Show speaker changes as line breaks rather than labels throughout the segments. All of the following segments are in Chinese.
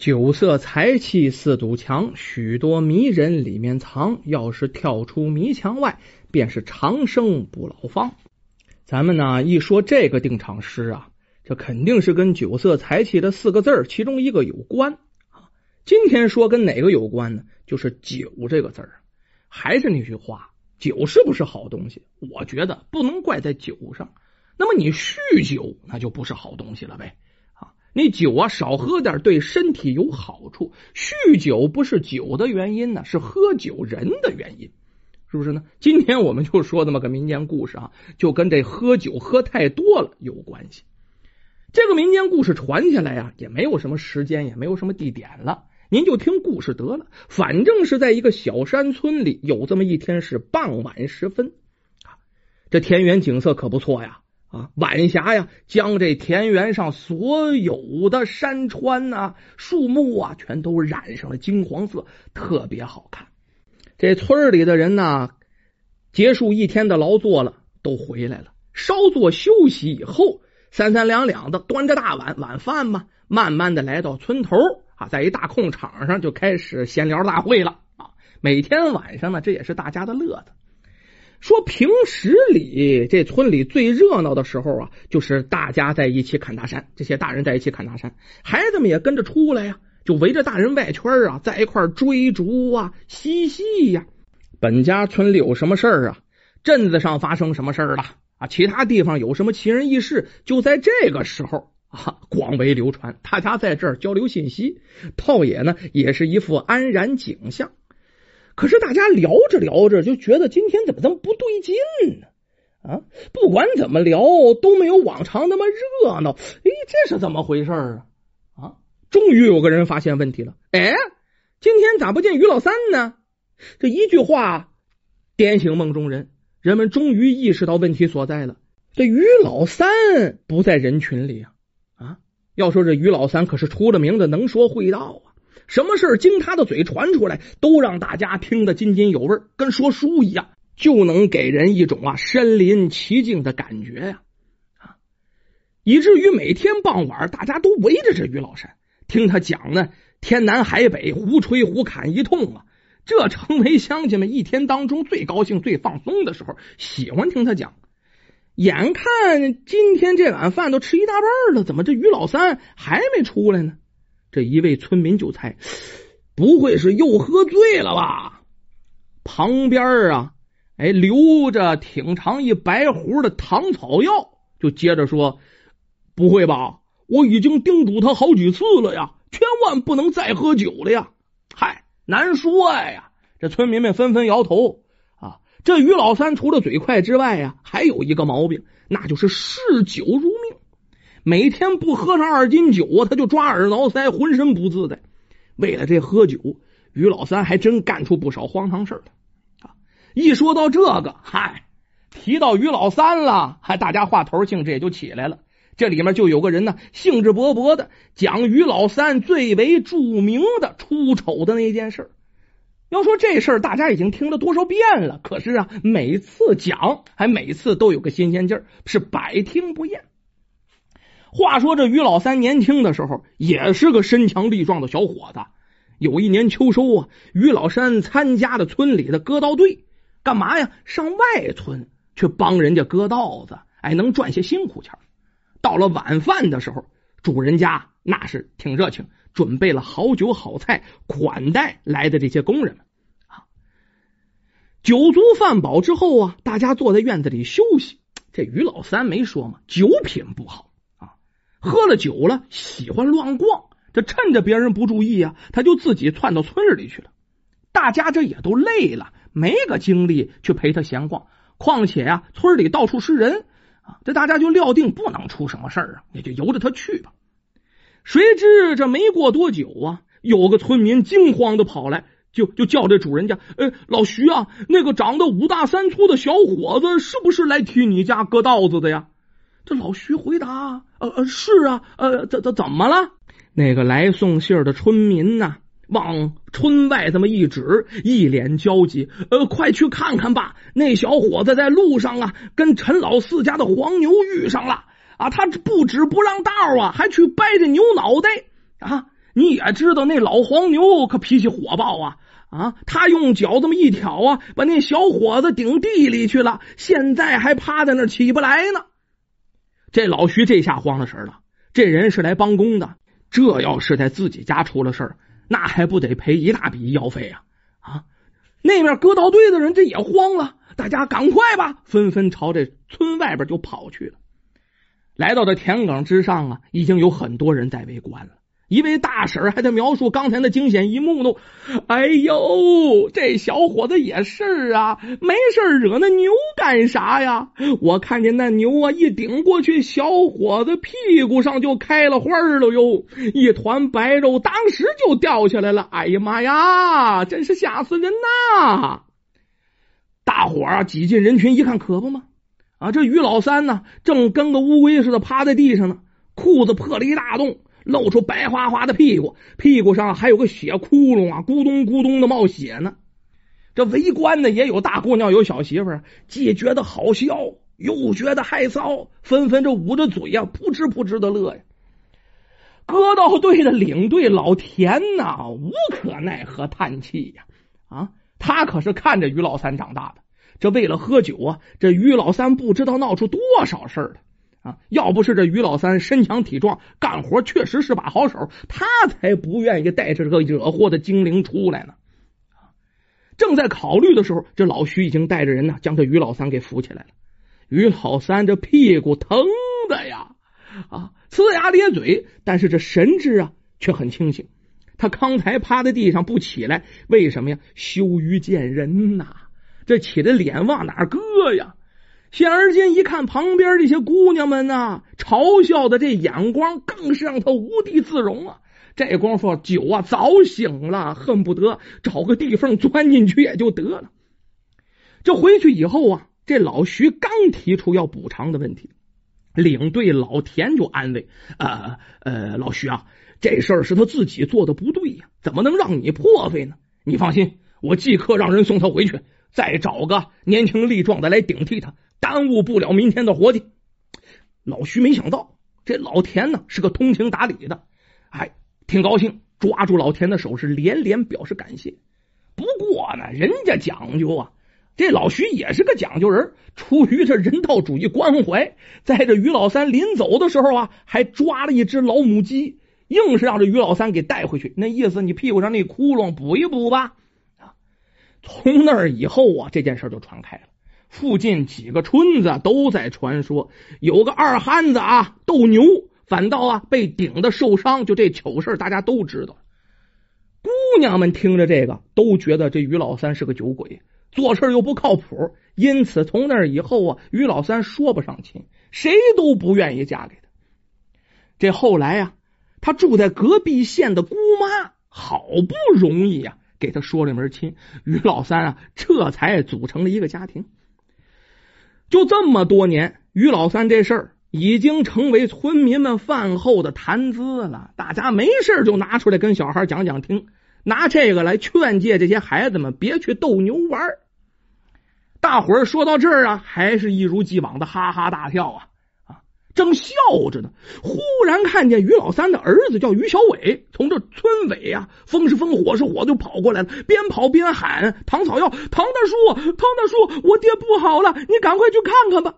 酒色财气四堵墙，许多迷人里面藏。要是跳出迷墙外，便是长生不老方。咱们呢一说这个定场诗啊，这肯定是跟酒色财气的四个字其中一个有关啊。今天说跟哪个有关呢？就是酒这个字儿。还是那句话，酒是不是好东西？我觉得不能怪在酒上。那么你酗酒，那就不是好东西了呗。你酒啊少喝点，对身体有好处。酗酒不是酒的原因呢，是喝酒人的原因，是不是呢？今天我们就说这么个民间故事啊，就跟这喝酒喝太多了有关系。这个民间故事传下来呀，也没有什么时间，也没有什么地点了，您就听故事得了。反正是在一个小山村里，有这么一天是傍晚时分啊，这田园景色可不错呀。啊，晚霞呀，将这田园上所有的山川呐、树木啊，全都染上了金黄色，特别好看。这村里的人呢，结束一天的劳作了，都回来了，稍作休息以后，三三两两的端着大碗晚饭嘛，慢慢的来到村头啊，在一大空场上就开始闲聊大会了啊。每天晚上呢，这也是大家的乐子。说平时里这村里最热闹的时候啊，就是大家在一起砍大山，这些大人在一起砍大山，孩子们也跟着出来呀，就围着大人外圈啊，在一块追逐啊、嬉戏呀。本家村里有什么事儿啊？镇子上发生什么事儿了啊？其他地方有什么奇人异事？就在这个时候啊，广为流传，大家在这儿交流信息，倒也呢，也是一副安然景象。可是大家聊着聊着就觉得今天怎么这么不对劲呢？啊，不管怎么聊都没有往常那么热闹。哎，这是怎么回事啊？啊，终于有个人发现问题了。哎，今天咋不见于老三呢？这一句话点醒梦中人，人们终于意识到问题所在了。这于老三不在人群里啊！啊，要说这于老三可是出了名的能说会道啊。什么事儿经他的嘴传出来，都让大家听得津津有味，跟说书一样，就能给人一种啊身临其境的感觉呀啊！以至于每天傍晚，大家都围着这于老山听他讲呢，天南海北，胡吹胡侃一通啊，这成为乡亲们一天当中最高兴、最放松的时候，喜欢听他讲。眼看今天这碗饭都吃一大半了，怎么这于老三还没出来呢？这一位村民就猜，不会是又喝醉了吧？旁边啊，哎，留着挺长一白胡的糖草药，就接着说：“不会吧？我已经叮嘱他好几次了呀，千万不能再喝酒了呀！”嗨，难说呀。这村民们纷纷摇头啊。这于老三除了嘴快之外呀，还有一个毛病，那就是嗜酒如。每天不喝上二斤酒，他就抓耳挠腮，浑身不自在。为了这喝酒，于老三还真干出不少荒唐事儿来啊！一说到这个，嗨，提到于老三了，还大家话头兴致也就起来了。这里面就有个人呢，兴致勃勃的讲于老三最为著名的出丑的那件事。要说这事儿，大家已经听了多少遍了？可是啊，每次讲还每次都有个新鲜劲儿，是百听不厌。话说这于老三年轻的时候也是个身强力壮的小伙子。有一年秋收啊，于老三参加了村里的割稻队，干嘛呀？上外村去帮人家割稻子，哎，能赚些辛苦钱。到了晚饭的时候，主人家那是挺热情，准备了好酒好菜款待来的这些工人们。啊，酒足饭饱之后啊，大家坐在院子里休息。这于老三没说嘛，酒品不好。喝了酒了，喜欢乱逛。这趁着别人不注意啊，他就自己窜到村里去了。大家这也都累了，没个精力去陪他闲逛。况且呀，村里到处是人啊，这大家就料定不能出什么事儿啊，也就由着他去吧。谁知这没过多久啊，有个村民惊慌的跑来，就就叫这主人家：“呃，老徐啊，那个长得五大三粗的小伙子，是不是来替你家割稻子的呀？”这老徐回答：“呃呃，是啊，呃，怎怎怎么了？”那个来送信的村民呢，往村外这么一指，一脸焦急：“呃，快去看看吧！那小伙子在路上啊，跟陈老四家的黄牛遇上了啊！他不止不让道啊，还去掰着牛脑袋啊！你也知道那老黄牛可脾气火爆啊啊！他用脚这么一挑啊，把那小伙子顶地里去了，现在还趴在那起不来呢。这老徐这下慌了神了，这人是来帮工的，这要是在自己家出了事儿，那还不得赔一大笔医药费啊啊！那边割稻队的人这也慌了，大家赶快吧，纷纷朝这村外边就跑去了。来到这田埂之上啊，已经有很多人在围观了。一位大婶还在描述刚才那惊险一幕呢。哎呦，这小伙子也是啊，没事惹那牛干啥呀？我看见那牛啊，一顶过去，小伙子屁股上就开了花了哟，一团白肉，当时就掉下来了。哎呀妈呀，真是吓死人呐！大伙儿啊，挤进人群一看，可不嘛？啊，这于老三呢，正跟个乌龟似的趴在地上呢，裤子破了一大洞。露出白花花的屁股，屁股上还有个血窟窿啊，咕咚咕咚的冒血呢。这围观的也有大姑娘，有小媳妇儿，既觉得好笑，又觉得害臊，纷纷这捂着嘴呀，扑哧扑哧的乐呀。割稻队的领队老田呐，无可奈何叹气呀。啊，他可是看着于老三长大的，这为了喝酒啊，这于老三不知道闹出多少事儿来。啊！要不是这于老三身强体壮，干活确实是把好手，他才不愿意带着这个惹祸的精灵出来呢。正在考虑的时候，这老徐已经带着人呢，将这于老三给扶起来了。于老三这屁股疼的呀，啊，呲牙咧嘴，但是这神志啊却很清醒。他刚才趴在地上不起来，为什么呀？羞于见人呐！这起的脸往哪搁呀？现而今一看，旁边这些姑娘们呐，嘲笑的这眼光更是让他无地自容啊！这功夫酒啊早醒了，恨不得找个地缝钻进去也就得了。这回去以后啊，这老徐刚提出要补偿的问题，领队老田就安慰：“呃呃，老徐啊，这事儿是他自己做的不对呀，怎么能让你破费呢？你放心，我即刻让人送他回去，再找个年轻力壮的来顶替他。”耽误不了明天的活计。老徐没想到这老田呢是个通情达理的，哎，挺高兴，抓住老田的手是连连表示感谢。不过呢，人家讲究啊，这老徐也是个讲究人，出于这人道主义关怀，在这于老三临走的时候啊，还抓了一只老母鸡，硬是让这于老三给带回去。那意思，你屁股上那窟窿补一补吧。啊，从那以后啊，这件事就传开了。附近几个村子都在传说，有个二憨子啊斗牛，反倒啊被顶的受伤。就这糗事，大家都知道。姑娘们听着这个，都觉得这于老三是个酒鬼，做事又不靠谱。因此，从那以后啊，于老三说不上亲，谁都不愿意嫁给他。这后来呀，他住在隔壁县的姑妈，好不容易呀给他说了门亲，于老三啊这才组成了一个家庭。就这么多年，于老三这事儿已经成为村民们饭后的谈资了。大家没事就拿出来跟小孩讲讲听，拿这个来劝诫这些孩子们别去斗牛玩。大伙儿说到这儿啊，还是一如既往的哈哈大笑啊。正笑着呢，忽然看见于老三的儿子叫于小伟，从这村尾啊，风是风，火是火，就跑过来了，边跑边喊：“唐草药，唐大叔，唐大叔，我爹不好了，你赶快去看看吧！”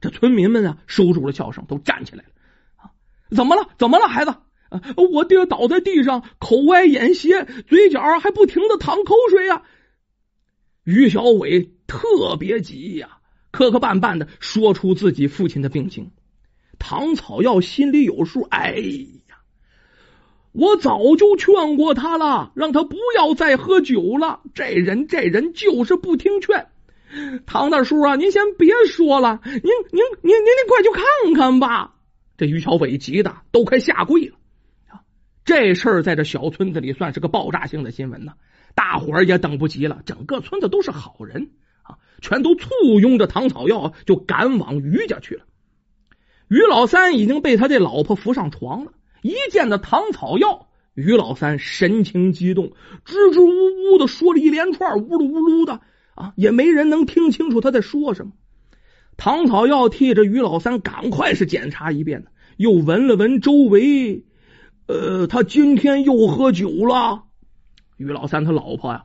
这村民们啊，收住了笑声，都站起来了。啊，怎么了？怎么了，孩子？啊，我爹倒在地上，口歪眼斜，嘴角还不停的淌口水呀。于小伟特别急呀。磕磕绊绊的说出自己父亲的病情，唐草药心里有数。哎呀，我早就劝过他了，让他不要再喝酒了。这人这人就是不听劝。唐大叔啊，您先别说了，您您您您您快去看看吧。这于小伟急的都快下跪了。这事儿在这小村子里算是个爆炸性的新闻呢，大伙儿也等不及了，整个村子都是好人。全都簇拥着唐草药就赶往于家去了。于老三已经被他这老婆扶上床了，一见到唐草药，于老三神情激动，支支吾吾的说了一连串，呜噜呜噜的啊，也没人能听清楚他在说什么。唐草药替着于老三赶快是检查一遍又闻了闻周围，呃，他今天又喝酒了。于老三他老婆呀，啊，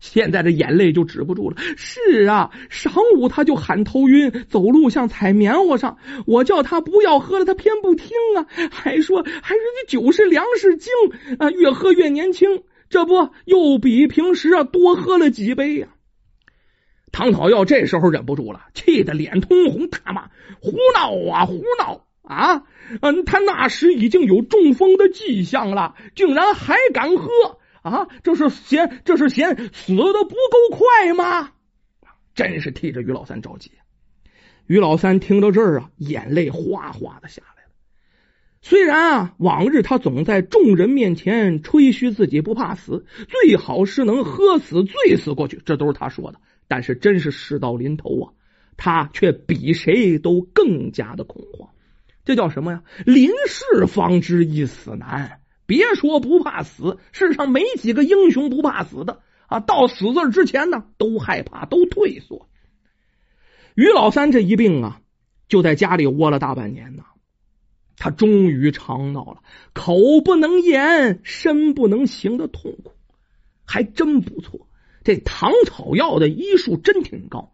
现在这眼泪就止不住了。是啊，晌午他就喊头晕，走路像踩棉花上。我叫他不要喝了，他偏不听啊，还说还说这酒是粮食精啊，越喝越年轻。这不又比平时啊多喝了几杯呀？唐讨要这时候忍不住了，气得脸通红，大骂：“胡闹啊，胡闹啊！嗯，他那时已经有中风的迹象了，竟然还敢喝啊！这是嫌这是嫌死的不够快吗？真是替这于老三着急。于老三听到这儿啊，眼泪哗哗的下来了。虽然啊，往日他总在众人面前吹嘘自己不怕死，最好是能喝死、醉死过去，这都是他说的。但是，真是事到临头啊，他却比谁都更加的恐慌。这叫什么呀？临事方知一死难。别说不怕死，世上没几个英雄不怕死的啊！到死字之前呢，都害怕，都退缩。于老三这一病啊，就在家里窝了大半年呢。他终于尝到了口不能言、身不能行的痛苦，还真不错。这唐草药的医术真挺高，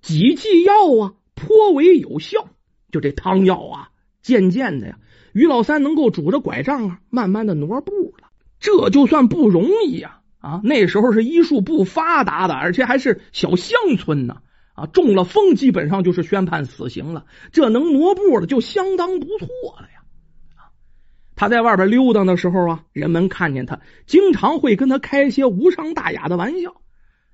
几剂药啊颇为有效。就这汤药啊，渐渐的呀，于老三能够拄着拐杖啊，慢慢的挪步了。这就算不容易呀！啊，那时候是医术不发达的，而且还是小乡村呢。啊，中了风基本上就是宣判死刑了。这能挪步了，就相当不错了呀！啊，他在外边溜达的时候啊，人们看见他，经常会跟他开些无伤大雅的玩笑。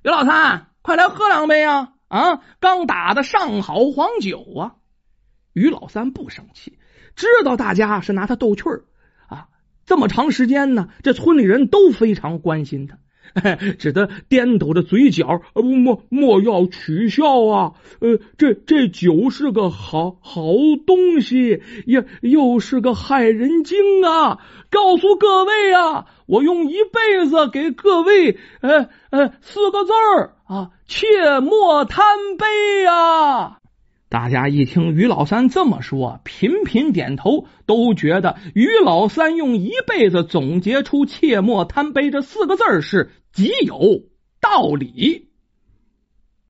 于老三，快来喝两杯啊！啊，刚打的上好黄酒啊！于老三不生气，知道大家是拿他逗趣儿啊。这么长时间呢，这村里人都非常关心他。只得颠抖着嘴角，莫莫要取笑啊！呃，这这酒是个好好东西，又又是个害人精啊！告诉各位啊，我用一辈子给各位，呃呃，四个字儿啊，切莫贪杯啊！大家一听于老三这么说，频频点头，都觉得于老三用一辈子总结出“切莫贪杯”这四个字是极有道理。